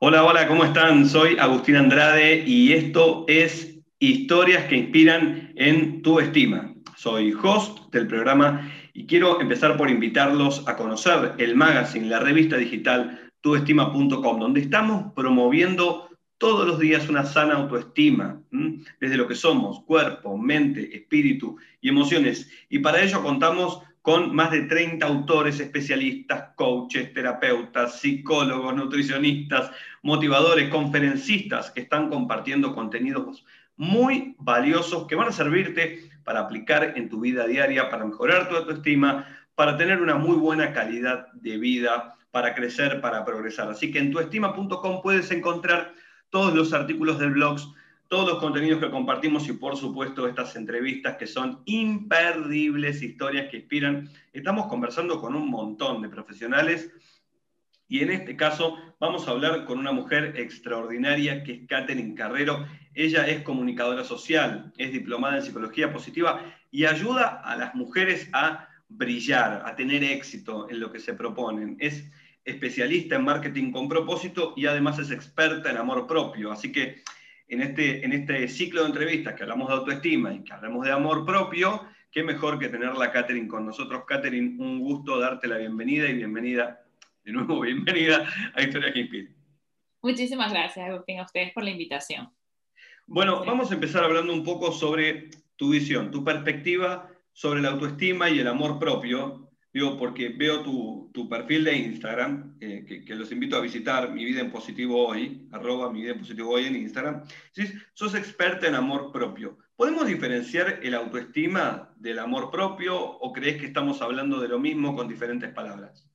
Hola, hola, ¿cómo están? Soy Agustín Andrade y esto es Historias que inspiran en tu estima. Soy host del programa y quiero empezar por invitarlos a conocer el magazine, la revista digital tuestima.com, donde estamos promoviendo todos los días una sana autoestima, desde lo que somos, cuerpo, mente, espíritu y emociones. Y para ello contamos con más de 30 autores especialistas, coaches, terapeutas, psicólogos, nutricionistas, motivadores, conferencistas que están compartiendo contenidos muy valiosos que van a servirte para aplicar en tu vida diaria, para mejorar tu autoestima, para tener una muy buena calidad de vida, para crecer, para progresar. Así que en tuestima.com puedes encontrar todos los artículos del blog, todos los contenidos que compartimos y por supuesto estas entrevistas que son imperdibles, historias que inspiran. Estamos conversando con un montón de profesionales y en este caso vamos a hablar con una mujer extraordinaria que es Katherine Carrero. Ella es comunicadora social, es diplomada en psicología positiva y ayuda a las mujeres a brillar, a tener éxito en lo que se proponen. Es especialista en marketing con propósito y además es experta en amor propio. Así que en este, en este ciclo de entrevistas que hablamos de autoestima y que hablamos de amor propio, qué mejor que tenerla Catherine con nosotros. Catherine, un gusto darte la bienvenida y bienvenida, de nuevo, bienvenida a Historia que Inspira. Muchísimas gracias, Agustín, a ustedes por la invitación. Bueno, vamos a empezar hablando un poco sobre tu visión, tu perspectiva sobre la autoestima y el amor propio, Digo, porque veo tu, perfil de Instagram, eh, que, los invito a visitar, Mi Vida en Positivo Hoy, arroba Mi Vida en Positivo Hoy en Instagram. ¿Sí? Sos experta en amor propio. ¿Podemos diferenciar el autoestima del amor propio o crees que estamos hablando de lo mismo con diferentes palabras?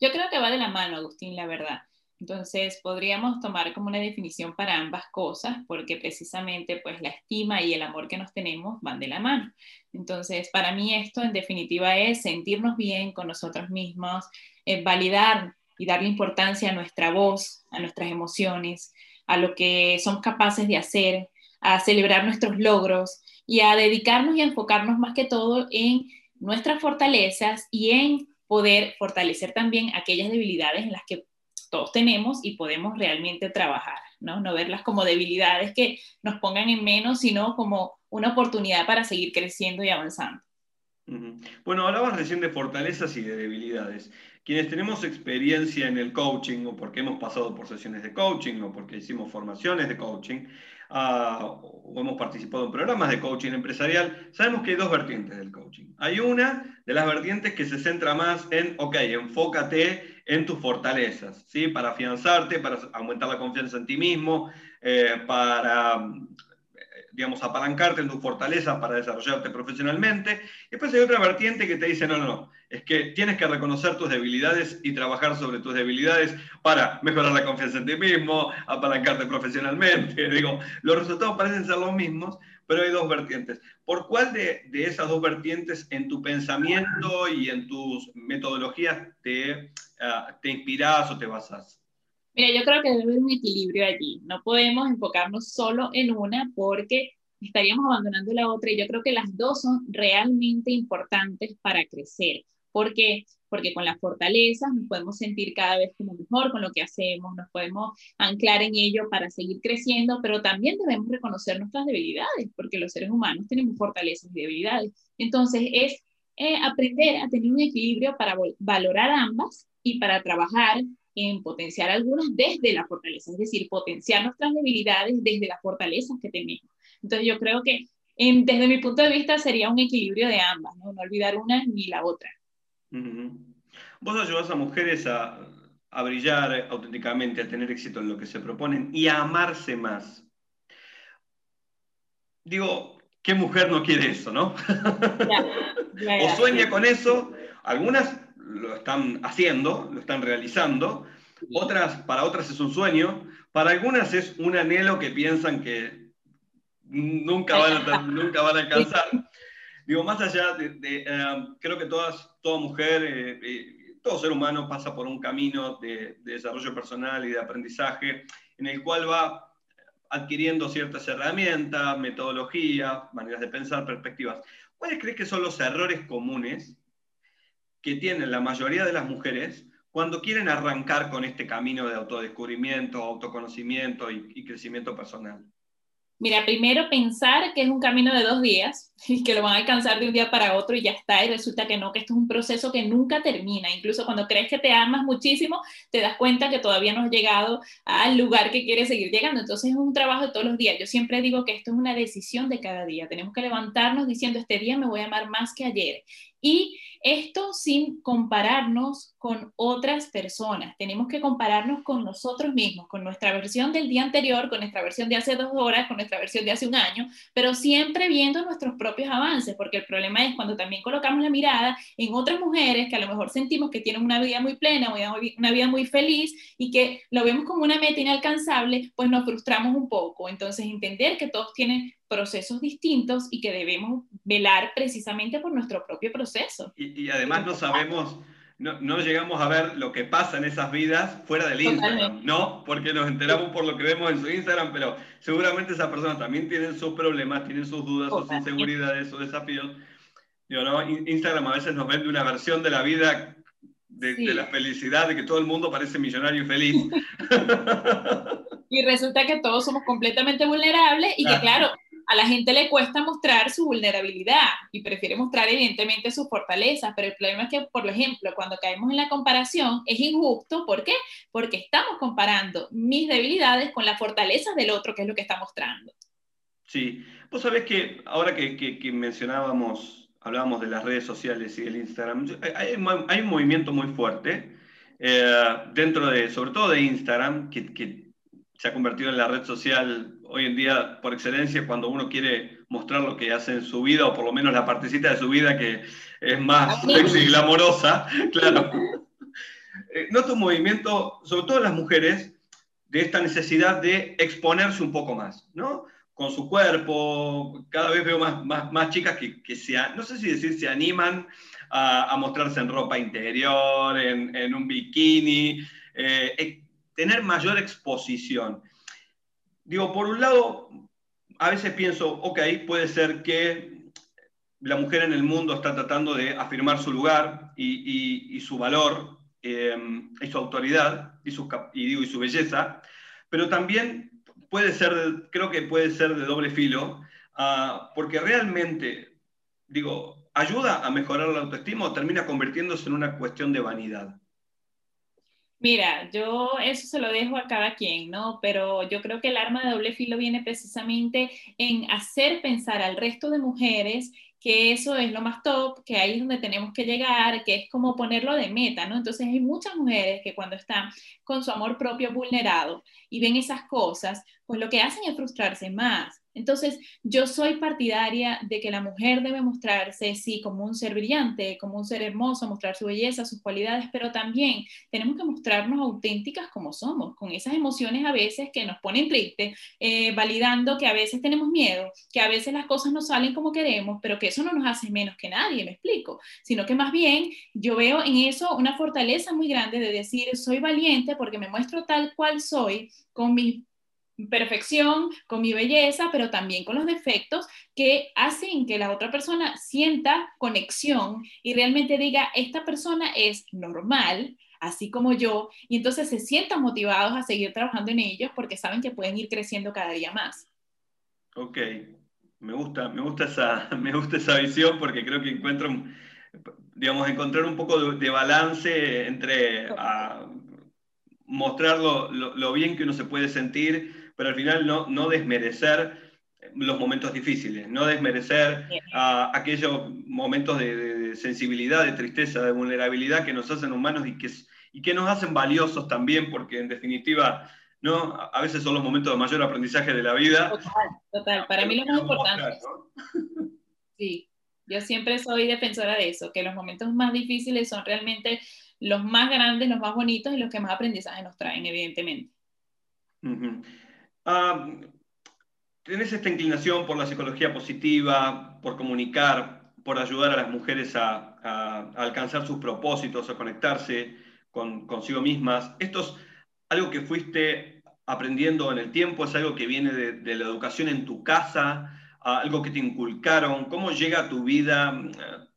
Yo creo que va de la mano, Agustín, la verdad. Entonces, podríamos tomar como una definición para ambas cosas, porque precisamente pues la estima y el amor que nos tenemos van de la mano. Entonces, para mí esto en definitiva es sentirnos bien con nosotros mismos, eh, validar y darle importancia a nuestra voz, a nuestras emociones, a lo que somos capaces de hacer, a celebrar nuestros logros y a dedicarnos y enfocarnos más que todo en nuestras fortalezas y en poder fortalecer también aquellas debilidades en las que todos tenemos y podemos realmente trabajar, ¿no? No verlas como debilidades que nos pongan en menos, sino como una oportunidad para seguir creciendo y avanzando. Bueno, hablabas recién de fortalezas y de debilidades. Quienes tenemos experiencia en el coaching o porque hemos pasado por sesiones de coaching o porque hicimos formaciones de coaching o hemos participado en programas de coaching empresarial, sabemos que hay dos vertientes del coaching. Hay una de las vertientes que se centra más en, ok, enfócate en tus fortalezas, ¿sí? Para afianzarte, para aumentar la confianza en ti mismo, eh, para, digamos, apalancarte en tus fortalezas para desarrollarte profesionalmente. Y después hay otra vertiente que te dice, no, no, no, es que tienes que reconocer tus debilidades y trabajar sobre tus debilidades para mejorar la confianza en ti mismo, apalancarte profesionalmente. Digo, los resultados parecen ser los mismos, pero hay dos vertientes. ¿Por cuál de, esas dos vertientes en tu pensamiento y en tus metodologías te, uh, te inspiras o te basas? Mira, yo creo que debe haber un equilibrio allí. No podemos enfocarnos solo en una porque estaríamos abandonando la otra y yo creo que las dos son realmente importantes para crecer. ¿Por qué? Porque con las fortalezas nos podemos sentir cada vez como mejor con lo que hacemos, nos podemos anclar en ello para seguir creciendo, pero también debemos reconocer nuestras debilidades, porque los seres humanos tenemos fortalezas y debilidades. Entonces es eh, aprender a tener un equilibrio para valorar ambas y para trabajar en potenciar algunas desde la fortaleza, es decir, potenciar nuestras debilidades desde las fortalezas que tenemos. Entonces yo creo que desde mi punto de vista sería un equilibrio de ambas, no, no olvidar una ni la otra. Vos ayudás a mujeres a, brillar auténticamente, a tener éxito en lo que se proponen y a amarse más. Digo, ¿qué mujer no quiere eso, no? o sueña con eso, algunas lo están haciendo, lo están realizando, otras, para otras es un sueño, para algunas es un anhelo que piensan que nunca van a, nunca van a alcanzar. Digo, más allá de, eh, creo que todas, toda mujer, eh, eh, todo ser humano pasa por un camino de, desarrollo personal y de aprendizaje en el cual va adquiriendo ciertas herramientas, metodologías, maneras de pensar, perspectivas. ¿Cuáles crees que son los errores comunes que tienen la mayoría de las mujeres cuando quieren arrancar con este camino de autodescubrimiento, autoconocimiento y crecimiento personal? Mira, primero pensar que es un camino de dos días y que lo van a alcanzar de un día para otro y ya está, y resulta que no, que esto es un proceso que nunca termina. Incluso cuando crees que te amas muchísimo, te das cuenta que todavía no has llegado al lugar que quieres seguir llegando. Entonces es un trabajo de todos los días. Yo siempre digo que esto es una decisión de cada día. Tenemos que levantarnos diciendo, este día me voy a amar más que ayer. Y esto sin compararnos con otras personas. Tenemos que compararnos con nosotros mismos, con nuestra versión del día anterior, con nuestra versión de hace dos horas, con nuestra versión de hace un año, pero siempre viendo nuestros propios avances, porque el problema es cuando también colocamos la mirada en otras mujeres que a lo mejor sentimos que tienen una vida muy plena, una vida muy feliz y que lo vemos como una meta inalcanzable, pues nos frustramos un poco. Entonces, entender que todos tienen procesos distintos y que debemos velar precisamente por nuestro propio proceso. Y, además no sabemos, no, no, llegamos a ver lo que pasa en esas vidas fuera del Instagram, ¿no? Porque nos enteramos por lo que vemos en su Instagram, pero seguramente esas personas también tienen sus problemas, tienen sus dudas, sus inseguridades, sus desafíos. Yo, ¿no? Instagram a veces nos vende una versión de la vida de, de, la felicidad, de que todo el mundo parece millonario y feliz. y resulta que todos somos completamente vulnerables y que, claro, a la gente le cuesta mostrar su vulnerabilidad y prefiere mostrar evidentemente sus fortalezas, pero el problema es que, por ejemplo, cuando caemos en la comparación es injusto, ¿por qué? Porque estamos comparando mis debilidades con las fortalezas del otro, que es lo que está mostrando. Sí, vos sabés que ahora que, mencionábamos, hablábamos de las redes sociales y del Instagram, hay, un movimiento muy fuerte eh, dentro de, sobre todo de Instagram, que, que se ha convertido en la red social hoy en día por excelencia cuando uno quiere mostrar lo que hace en su vida, o por lo menos la partecita de su vida que es más sexy y glamorosa, claro. Eh, noto un movimiento, sobre todo las mujeres, de esta necesidad de exponerse un poco más, ¿no? Con su cuerpo, cada vez veo más, más, más chicas que, que se, no sé si decir, se animan a, a mostrarse en ropa interior, en, en un bikini, eh, tener mayor exposición. Digo, por un lado, a veces pienso, ok, puede ser que la mujer en el mundo está tratando de afirmar su lugar y, su valor em, y su autoridad y y, y su belleza, pero también puede ser, creo que puede ser de doble filo, ah, porque realmente, digo, ayuda a mejorar la autoestima o termina convirtiéndose en una cuestión de vanidad. Mira, yo eso se lo dejo a cada quien, ¿no? Pero yo creo que el arma de doble filo viene precisamente en hacer pensar al resto de mujeres que eso es lo más top, que ahí es donde tenemos que llegar, que es como ponerlo de meta, ¿no? Entonces hay muchas mujeres que cuando están con su amor propio vulnerado y ven esas cosas, pues lo que hacen es frustrarse más, entonces, yo soy partidaria de que la mujer debe mostrarse, sí, como un ser brillante, como un ser hermoso, mostrar su belleza, sus cualidades, pero también tenemos que mostrarnos auténticas como somos, con esas emociones a veces que nos ponen tristes, eh, validando que a veces tenemos miedo, que a veces las cosas no salen como queremos, pero que eso no nos hace menos que nadie, me explico, sino que más bien yo veo en eso una fortaleza muy grande de decir, soy valiente porque me muestro tal cual soy, con mis perfección, con mi belleza, pero también con los defectos que hacen que la otra persona sienta conexión y realmente diga, esta persona es normal, así como yo, y entonces se sientan motivados a seguir trabajando en ellos porque saben que pueden ir creciendo cada día más. Ok, me gusta, me gusta, esa, me gusta esa visión porque creo que encuentro, digamos, encontrar un poco de, balance entre ah, mostrar lo bien que uno se puede sentir, pero al final no, no desmerecer los momentos difíciles, no desmerecer aquellos momentos de, sensibilidad, de tristeza, de vulnerabilidad que nos hacen humanos y que, y que nos hacen valiosos también, porque en definitiva, ¿no? a veces son los momentos de mayor aprendizaje de la vida. Total, total. para mí lo más importante. Sí, yo siempre soy defensora de eso, que los momentos más difíciles son realmente los más grandes, los más bonitos y los que más aprendizaje nos traen, evidentemente. ¿Tenés esta inclinación por la psicología positiva, por comunicar, por ayudar a las mujeres a, alcanzar sus propósitos, a conectarse con, consigo mismas? ¿Esto es algo que fuiste aprendiendo en el tiempo? ¿Es algo que viene de, la educación en tu casa? ¿Algo que te inculcaron? ¿Cómo llega a tu vida,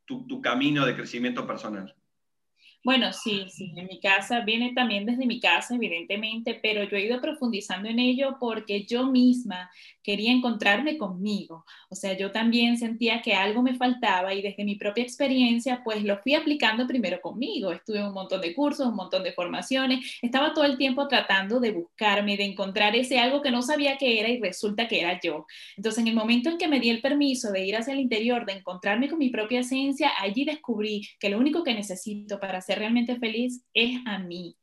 tu camino de crecimiento personal? Bueno, sí, sí, en mi casa viene también desde mi casa, evidentemente, pero yo he ido profundizando en ello porque yo misma quería encontrarme conmigo. O sea, yo también sentía que algo me faltaba y desde mi propia experiencia, pues lo fui aplicando primero conmigo. Estuve en un montón de cursos, un montón de formaciones, estaba todo el tiempo tratando de buscarme, de encontrar ese algo que no sabía que era y resulta que era yo. Entonces, en el momento en que me di el permiso de ir hacia el interior, de encontrarme con mi propia esencia, allí descubrí que lo único que necesito para hacer realmente feliz es a mí,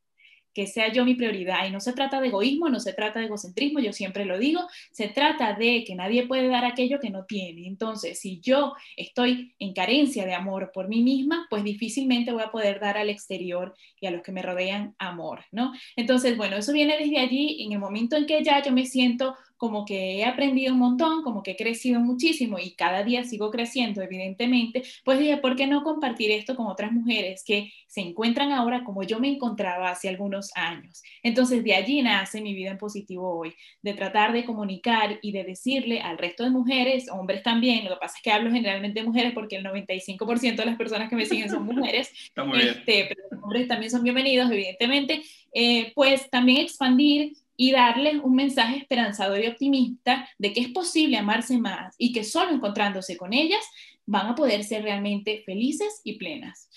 que sea yo mi prioridad. Y no se trata de egoísmo, no se trata de egocentrismo, yo siempre lo digo, se trata de que nadie puede dar aquello que no tiene. Entonces, si yo estoy en carencia de amor por mí misma, pues difícilmente voy a poder dar al exterior y a los que me rodean amor, ¿no? Entonces, bueno, eso viene desde allí, en el momento en que ya yo me siento como que he aprendido un montón, como que he crecido muchísimo y cada día sigo creciendo, evidentemente, pues dije, ¿por qué no compartir esto con otras mujeres que se encuentran ahora como yo me encontraba hace algunos años? Entonces, de allí nace mi vida en positivo hoy, de tratar de comunicar y de decirle al resto de mujeres, hombres también, lo que pasa es que hablo generalmente de mujeres porque el 95% de las personas que me siguen son mujeres, este, pero los hombres también son bienvenidos, evidentemente, eh, pues también expandir y darles un mensaje esperanzador y optimista de que es posible amarse más y que solo encontrándose con ellas van a poder ser realmente felices y plenas.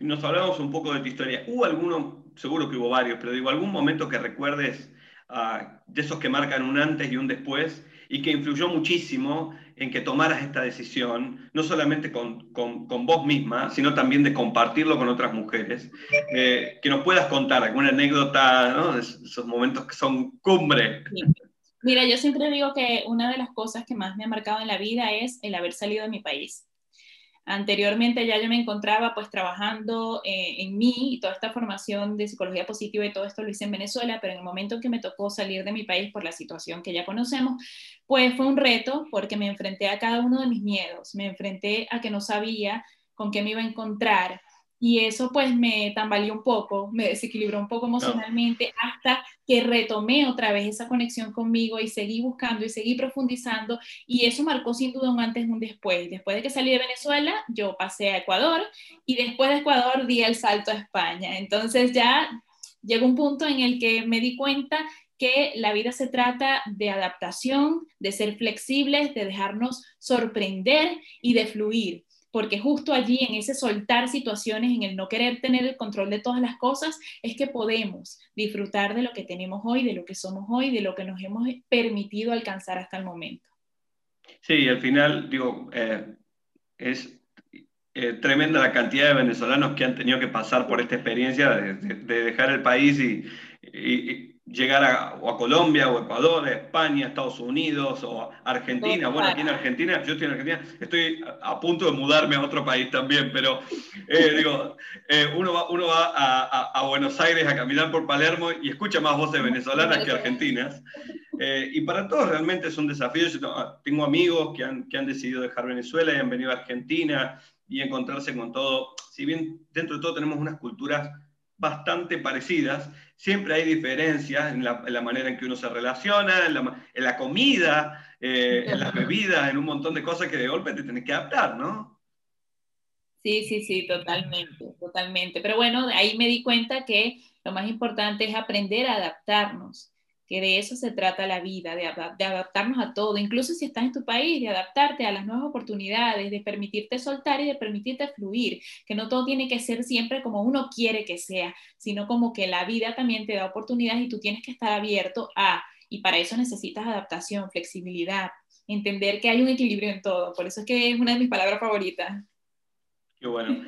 Nos hablamos un poco de tu historia. ¿Hubo alguno, seguro que hubo varios, pero digo, algún momento que recuerdes ah, de esos que marcan un antes y un después y que influyó muchísimo en que tomaras esta decisión, no solamente con, con, vos misma, sino también de compartirlo con otras mujeres. Eh, que nos puedas contar alguna anécdota, ¿no? esos momentos que son cumbre. Mira, yo siempre digo que una de las cosas que más me ha marcado en la vida es el haber salido de mi país. Anteriormente ya yo me encontraba pues trabajando eh, en mí y toda esta formación de psicología positiva y todo esto lo hice en Venezuela, pero en el momento en que me tocó salir de mi país por la situación que ya conocemos, pues fue un reto porque me enfrenté a cada uno de mis miedos, me enfrenté a que no sabía con qué me iba a encontrar, y eso pues me tambaleó un poco, me desequilibró un poco emocionalmente hasta que retomé otra vez esa conexión conmigo y seguí buscando y seguí profundizando y eso marcó sin duda un antes y un después. Después de que salí de Venezuela, yo pasé a Ecuador y después de Ecuador di el salto a España. Entonces ya llegó un punto en el que me di cuenta que la vida se trata de adaptación, de ser flexibles, de dejarnos sorprender y de fluir porque justo allí en ese soltar situaciones, en el no querer tener el control de todas las cosas, es que podemos disfrutar de lo que tenemos hoy, de lo que somos hoy, de lo que nos hemos permitido alcanzar hasta el momento. Sí, al final, digo, eh, es eh, tremenda la cantidad de venezolanos que han tenido que pasar por esta experiencia de, dejar el país y, llegar a, o a Colombia, o Ecuador, a España, Estados Unidos, o Argentina. Bueno, aquí en Argentina, yo estoy en Argentina, estoy a, punto de mudarme a otro país también, pero eh, digo, eh, uno va, uno va a, a, Buenos Aires a caminar por Palermo y escucha más voces venezolanas que argentinas. Eh, y para todos realmente es un desafío. Yo tengo amigos que han, que han decidido dejar Venezuela y han venido a Argentina y encontrarse con todo. Si bien dentro de todo tenemos unas culturas bastante parecidas. Siempre hay diferencias en la, manera en que uno se relaciona, en la, comida, eh, en las bebidas, en un montón de cosas que de golpe te tenés que adaptar, ¿no? Sí, sí, sí, totalmente, totalmente. Pero bueno, ahí me di cuenta que lo más importante es aprender a adaptarnos que de eso se trata la vida, de, adaptarnos a todo, incluso si estás en tu país, de adaptarte a las nuevas oportunidades, de permitirte soltar y de permitirte fluir, que no todo tiene que ser siempre como uno quiere que sea, sino como que la vida también te da oportunidades y tú tienes que estar abierto a, y para eso necesitas adaptación, flexibilidad, entender que hay un equilibrio en todo, por eso es que es una de mis palabras favoritas. Qué bueno.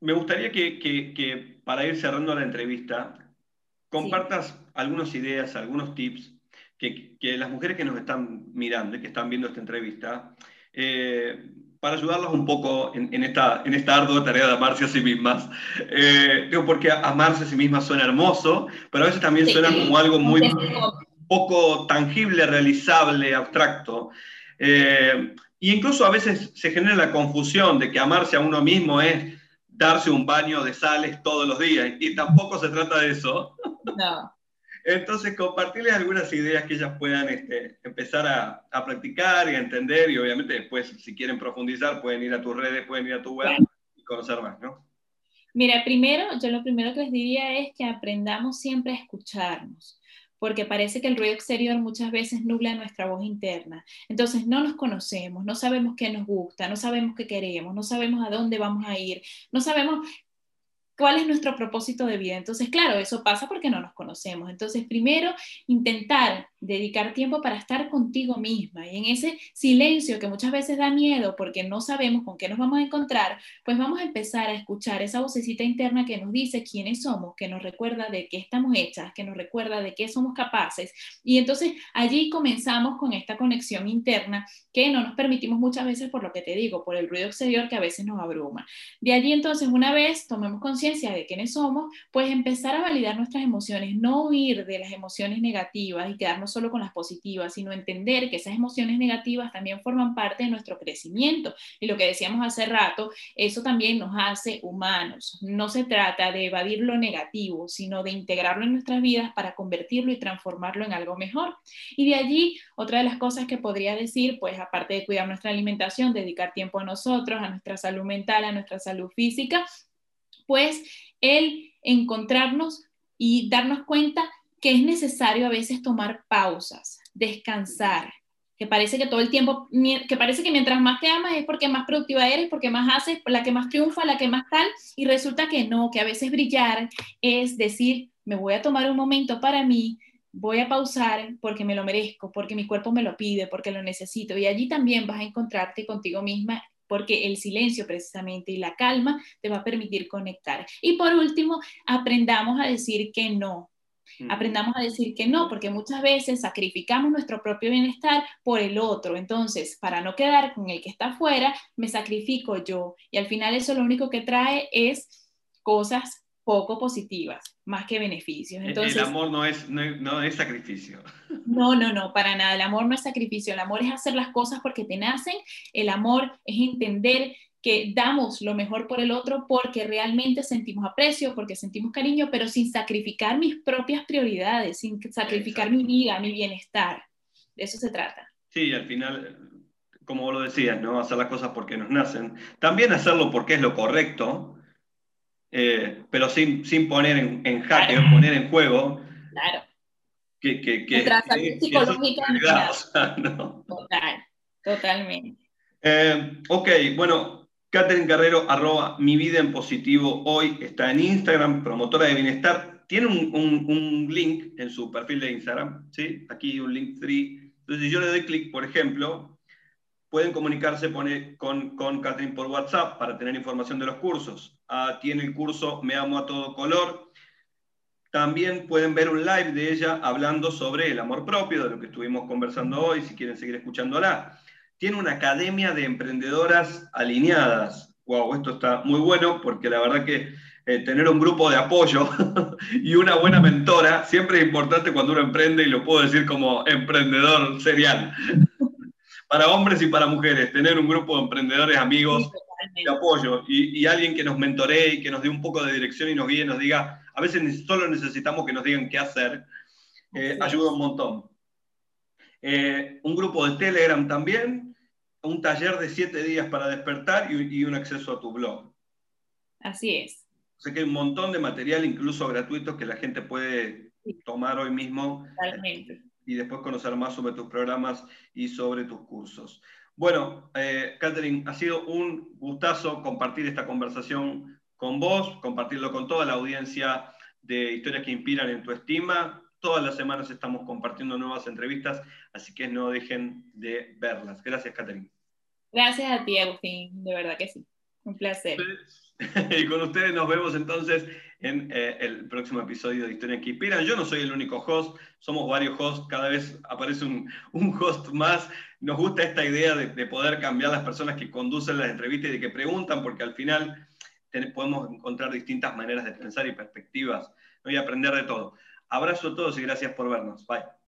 me gustaría que, que para ir cerrando la entrevista, compartas algunas ideas, algunos tips que, las mujeres que nos están mirando y que están viendo esta entrevista, eh, para ayudarlas un poco en, esta, en esta ardua tarea de amarse a sí mismas. Eh, digo, porque amarse a sí mismas suena hermoso, pero a veces también suena como algo muy poco tangible, realizable, abstracto. Eh, y incluso a veces se genera la confusión de que amarse a uno mismo es darse un baño de sales todos los días, y tampoco se trata de eso. No. Entonces, compartirles algunas ideas que ellas puedan este, empezar a, a, practicar y a entender, y obviamente después, si quieren profundizar, pueden ir a tus redes, pueden ir a tu web y conocer más, ¿no? Mira, primero, yo lo primero que les diría es que aprendamos siempre a escucharnos porque parece que el ruido exterior muchas veces nubla nuestra voz interna. Entonces no nos conocemos, no sabemos qué nos gusta, no sabemos qué queremos, no sabemos a dónde vamos a ir, no sabemos cuál es nuestro propósito de vida. Entonces, claro, eso pasa porque no nos conocemos. Entonces, primero, intentar dedicar tiempo para estar contigo misma y en ese silencio que muchas veces da miedo porque no sabemos con qué nos vamos a encontrar, pues vamos a empezar a escuchar esa vocecita interna que nos dice quiénes somos, que nos recuerda de qué estamos hechas, que nos recuerda de qué somos capaces. Y entonces allí comenzamos con esta conexión interna que no nos permitimos muchas veces por lo que te digo, por el ruido exterior que a veces nos abruma. De allí entonces, una vez tomemos conciencia, de quiénes somos, pues empezar a validar nuestras emociones, no huir de las emociones negativas y quedarnos solo con las positivas, sino entender que esas emociones negativas también forman parte de nuestro crecimiento. Y lo que decíamos hace rato, eso también nos hace humanos. No se trata de evadir lo negativo, sino de integrarlo en nuestras vidas para convertirlo y transformarlo en algo mejor. Y de allí, otra de las cosas que podría decir, pues aparte de cuidar nuestra alimentación, dedicar tiempo a nosotros, a nuestra salud mental, a nuestra salud física, pues el encontrarnos y darnos cuenta que es necesario a veces tomar pausas, descansar, que parece que todo el tiempo, que parece que mientras más te amas es porque más productiva eres, porque más haces, la que más triunfa, la que más tal, y resulta que no, que a veces brillar es decir, me voy a tomar un momento para mí, voy a pausar porque me lo merezco, porque mi cuerpo me lo pide, porque lo necesito, y allí también vas a encontrarte contigo misma porque el silencio precisamente y la calma te va a permitir conectar. Y por último, aprendamos a decir que no. Aprendamos a decir que no, porque muchas veces sacrificamos nuestro propio bienestar por el otro. Entonces, para no quedar con el que está afuera, me sacrifico yo. Y al final eso lo único que trae es cosas poco positivas, más que beneficios. Entonces, el amor no es, no, es sacrificio. No, no, no, para nada. El amor no es sacrificio. El amor es hacer las cosas porque te nacen. El amor es entender que damos lo mejor por el otro porque realmente sentimos aprecio, porque sentimos cariño, pero sin sacrificar mis propias prioridades, sin sacrificar mi vida, mi bienestar. De eso se trata. Sí, al final, como vos lo decías, ¿no? Hacer las cosas porque nos nacen. También hacerlo porque es lo correcto, eh, pero sin, sin poner en, en jaque o poner en juego. Claro. Que, que, que, psicológica. Total, totalmente. Eh, ok, bueno, Catherine Carrero, arroba mi vida en positivo hoy, está en Instagram, promotora de bienestar. Tiene un, un, link en su perfil de Instagram, ¿sí? Aquí un link free. Entonces, si yo le doy clic, por ejemplo, pueden comunicarse con, con Catherine por WhatsApp para tener información de los cursos. Ah, tiene el curso Me Amo a Todo Color. También pueden ver un live de ella hablando sobre el amor propio, de lo que estuvimos conversando hoy, si quieren seguir escuchándola. Tiene una academia de emprendedoras alineadas. Wow, esto está muy bueno porque la verdad que eh, tener un grupo de apoyo y una buena mentora siempre es importante cuando uno emprende y lo puedo decir como emprendedor serial para hombres y para mujeres, tener un grupo de emprendedores amigos de apoyo y, alguien que nos mentoree y que nos dé un poco de dirección y nos guíe, nos diga, a veces solo necesitamos que nos digan qué hacer, eh, ayuda un montón. Eh, un grupo de Telegram también, un taller de siete días para despertar y, un acceso a tu blog. Así es. O sea que hay un montón de material, incluso gratuito, que la gente puede tomar hoy mismo. Totalmente y después conocer más sobre tus programas y sobre tus cursos. Bueno, eh, Catherine, ha sido un gustazo compartir esta conversación con vos, compartirlo con toda la audiencia de Historias que Inspiran en tu estima. Todas las semanas estamos compartiendo nuevas entrevistas, así que no dejen de verlas. Gracias, Catherine. Gracias a ti, Agustín, de verdad que sí. Un placer. Y con ustedes nos vemos entonces en eh, el próximo episodio de Historia que Inspiran. Yo no soy el único host, somos varios hosts, cada vez aparece un, host más. Nos gusta esta idea de, poder cambiar las personas que conducen las entrevistas y de que preguntan, porque al final podemos encontrar distintas maneras de pensar y perspectivas y aprender de todo. Abrazo a todos y gracias por vernos. Bye.